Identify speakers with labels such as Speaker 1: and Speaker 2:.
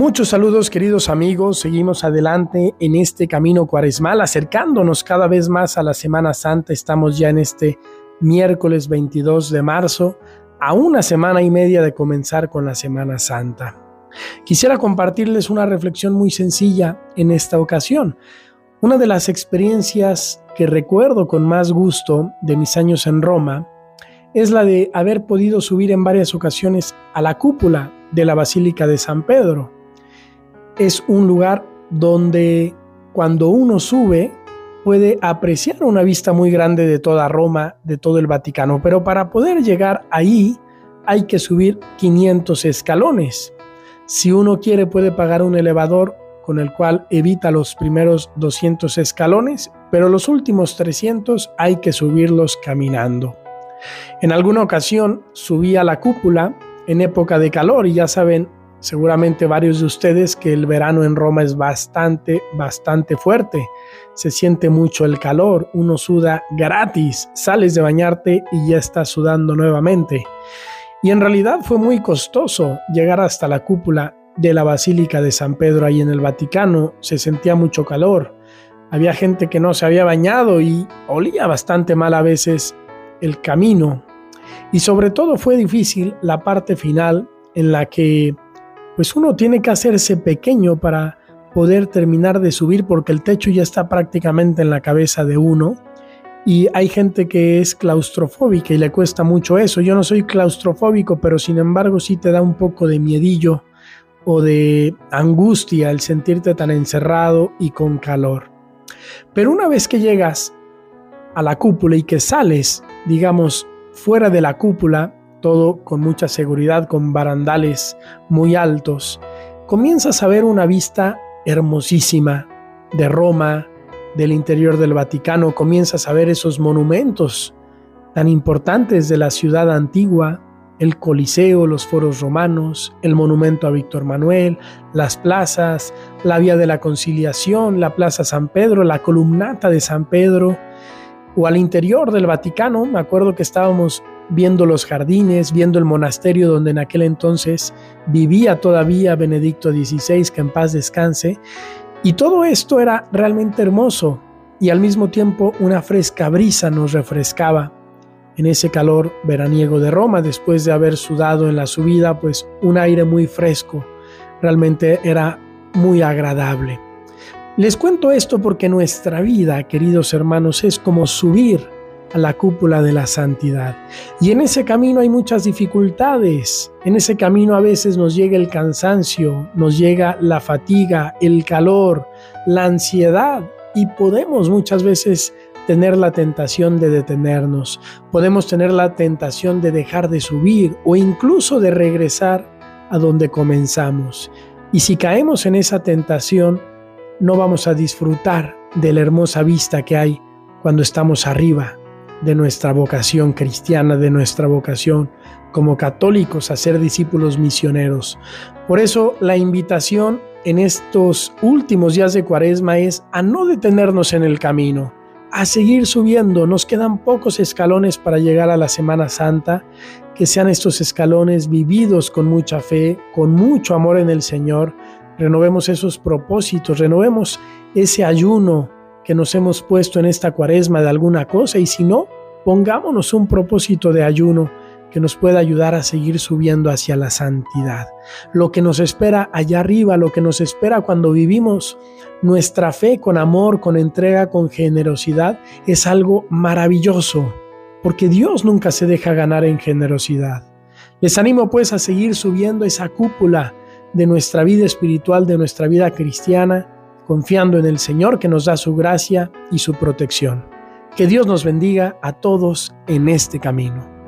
Speaker 1: Muchos saludos queridos amigos, seguimos adelante en este camino cuaresmal, acercándonos cada vez más a la Semana Santa, estamos ya en este miércoles 22 de marzo, a una semana y media de comenzar con la Semana Santa. Quisiera compartirles una reflexión muy sencilla en esta ocasión. Una de las experiencias que recuerdo con más gusto de mis años en Roma es la de haber podido subir en varias ocasiones a la cúpula de la Basílica de San Pedro es un lugar donde cuando uno sube puede apreciar una vista muy grande de toda Roma, de todo el Vaticano, pero para poder llegar ahí hay que subir 500 escalones. Si uno quiere puede pagar un elevador con el cual evita los primeros 200 escalones, pero los últimos 300 hay que subirlos caminando. En alguna ocasión subí a la cúpula en época de calor y ya saben, Seguramente varios de ustedes que el verano en Roma es bastante, bastante fuerte. Se siente mucho el calor, uno suda gratis, sales de bañarte y ya estás sudando nuevamente. Y en realidad fue muy costoso llegar hasta la cúpula de la Basílica de San Pedro ahí en el Vaticano. Se sentía mucho calor. Había gente que no se había bañado y olía bastante mal a veces el camino. Y sobre todo fue difícil la parte final en la que pues uno tiene que hacerse pequeño para poder terminar de subir porque el techo ya está prácticamente en la cabeza de uno. Y hay gente que es claustrofóbica y le cuesta mucho eso. Yo no soy claustrofóbico, pero sin embargo sí te da un poco de miedillo o de angustia el sentirte tan encerrado y con calor. Pero una vez que llegas a la cúpula y que sales, digamos, fuera de la cúpula, todo con mucha seguridad, con barandales muy altos, comienzas a ver una vista hermosísima de Roma, del interior del Vaticano, comienzas a ver esos monumentos tan importantes de la ciudad antigua, el Coliseo, los foros romanos, el monumento a Víctor Manuel, las plazas, la Vía de la Conciliación, la Plaza San Pedro, la columnata de San Pedro, o al interior del Vaticano, me acuerdo que estábamos viendo los jardines, viendo el monasterio donde en aquel entonces vivía todavía Benedicto XVI, que en paz descanse, y todo esto era realmente hermoso y al mismo tiempo una fresca brisa nos refrescaba en ese calor veraniego de Roma después de haber sudado en la subida, pues un aire muy fresco, realmente era muy agradable. Les cuento esto porque nuestra vida, queridos hermanos, es como subir a la cúpula de la santidad. Y en ese camino hay muchas dificultades. En ese camino a veces nos llega el cansancio, nos llega la fatiga, el calor, la ansiedad y podemos muchas veces tener la tentación de detenernos, podemos tener la tentación de dejar de subir o incluso de regresar a donde comenzamos. Y si caemos en esa tentación, no vamos a disfrutar de la hermosa vista que hay cuando estamos arriba, de nuestra vocación cristiana, de nuestra vocación como católicos a ser discípulos misioneros. Por eso la invitación en estos últimos días de Cuaresma es a no detenernos en el camino, a seguir subiendo. Nos quedan pocos escalones para llegar a la Semana Santa, que sean estos escalones vividos con mucha fe, con mucho amor en el Señor. Renovemos esos propósitos, renovemos ese ayuno, que nos hemos puesto en esta cuaresma de alguna cosa y si no, pongámonos un propósito de ayuno que nos pueda ayudar a seguir subiendo hacia la santidad. Lo que nos espera allá arriba, lo que nos espera cuando vivimos nuestra fe con amor, con entrega, con generosidad, es algo maravilloso, porque Dios nunca se deja ganar en generosidad. Les animo pues a seguir subiendo esa cúpula de nuestra vida espiritual, de nuestra vida cristiana, confiando en el Señor que nos da su gracia y su protección. Que Dios nos bendiga a todos en este camino.